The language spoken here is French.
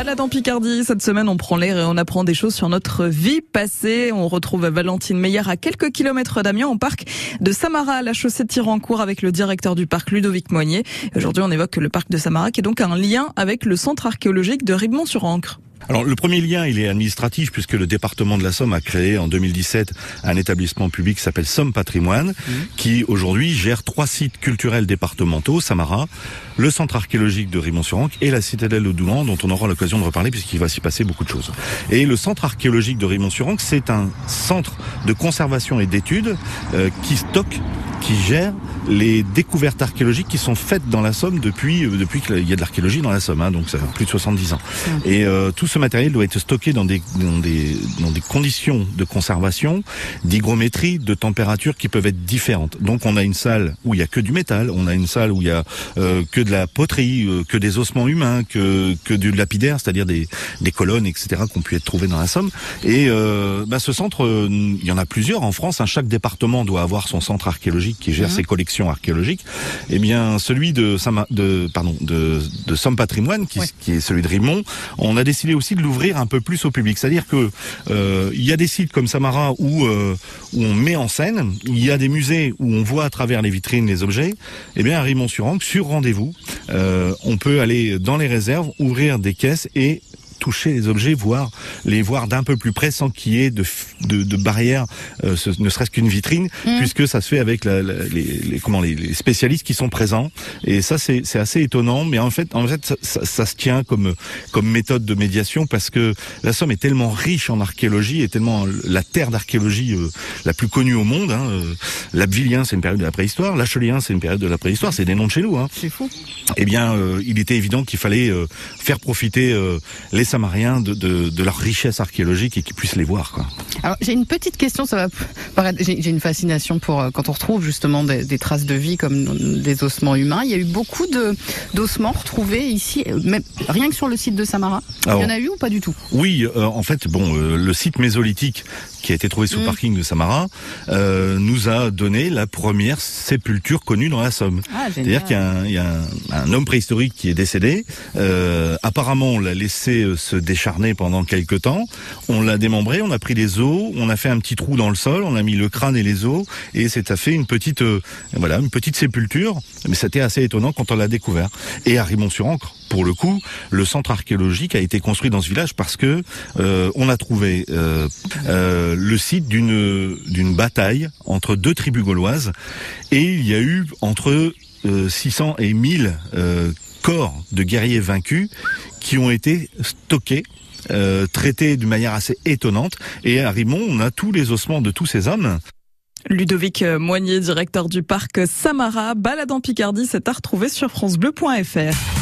Balade en Picardie. Cette semaine, on prend l'air et on apprend des choses sur notre vie passée. On retrouve Valentine Meyer à quelques kilomètres d'Amiens, au parc de Samara, à la chaussée de Tirancourt, avec le directeur du parc Ludovic Moignet. Aujourd'hui, on évoque le parc de Samara, qui est donc un lien avec le centre archéologique de Ribemont-sur-Ancre. Alors le premier lien, il est administratif puisque le département de la Somme a créé en 2017 un établissement public qui s'appelle Somme Patrimoine, mmh. qui aujourd'hui gère trois sites culturels départementaux, Samara, le centre archéologique de Rimont-sur-Ancre et la citadelle de Doulan, dont on aura l'occasion de reparler puisqu'il va s'y passer beaucoup de choses. Et le centre archéologique de Rimont-sur-Ancre, c'est un centre de conservation et d'études euh, qui stocke qui gère les découvertes archéologiques qui sont faites dans la Somme depuis euh, depuis qu'il y a de l'archéologie dans la Somme, hein, donc ça fait plus de 70 ans. Mmh. Et euh, tout ce matériel doit être stocké dans des dans des dans des conditions de conservation, d'hygrométrie, de température qui peuvent être différentes. Donc on a une salle où il y a que du métal, on a une salle où il y a euh, que de la poterie, euh, que des ossements humains, que que du lapidaire, c'est-à-dire des des colonnes, etc. qu'on peut être trouvé dans la Somme. Et euh, bah, ce centre, euh, il y en a plusieurs en France. Hein, chaque département doit avoir son centre archéologique qui gère mmh. ses collections archéologiques. Eh bien, celui de, de pardon de, de Somme Patrimoine, qui, est celui de Rimont, on a décidé aussi de l'ouvrir un peu plus au public. C'est-à-dire que euh, il y a des sites comme Samara où euh, où on met en scène, il y a des musées où on voit à travers les vitrines les objets. Eh bien, à Rimont-sur-Ancre, sur rendez-vous, euh, on peut aller dans les réserves, ouvrir des caisses et toucher les objets, voir les voir d'un peu plus près sans qu'il y ait de, de, de barrière, euh, ce, ne serait-ce qu'une vitrine, mmh. puisque ça se fait avec la, la, les, les, comment, les, les, spécialistes qui sont présents. Et ça, c'est assez étonnant, mais en fait, en fait ça, ça, ça, se tient comme, comme méthode de médiation parce que la Somme est tellement riche en archéologie et tellement la terre d'archéologie euh, la plus connue au monde. Hein, euh, c'est une période de la préhistoire. L'Achelien, c'est une période de la préhistoire. C'est des noms de chez nous. Hein. C'est fou. Eh bien, il était évident qu'il fallait faire profiter les Samariens de, de, de, leur richesse archéologique et qu'ils puissent les voir. Quoi. Alors j'ai une petite question, ça va paraître. J'ai une fascination pour euh, quand on retrouve justement des, des, traces de vie comme des ossements humains. Il y a eu beaucoup d'ossements retrouvés ici, même rien que sur le site de Samara. Alors, Il y en a eu ou pas du tout? Oui, euh, en fait, bon, euh, le site mésolithique qui a été trouvé sous le mmh. parking de Samara euh, nous a donné la première sépulture connue dans la Somme. Ah, C'est-à-dire qu'il y, y, a un, un, homme préhistorique qui est décédé. apparemment, on l'a laissé se décharner pendant quelques temps. On l'a démembré, on a pris les os, on a fait un petit trou dans le sol, on a mis le crâne et les os, et c'est à fait une petite, euh, voilà, une petite sépulture. Mais c'était assez étonnant quand on l'a découvert. Et à Rimont-sur-Ancre, pour le coup, le centre archéologique a été construit dans ce village parce que euh, on a trouvé euh, le site d'une d'une bataille entre deux tribus gauloises, et il y a eu entre 600 et 1000 corps de guerriers vaincus qui ont été stockés euh, traités d'une manière assez étonnante. Et à Rimont, on a tous les ossements de tous ces hommes. Ludovic Moignet, directeur du parc Samara, balade en Picardie, c'est à retrouver sur francebleu.fr.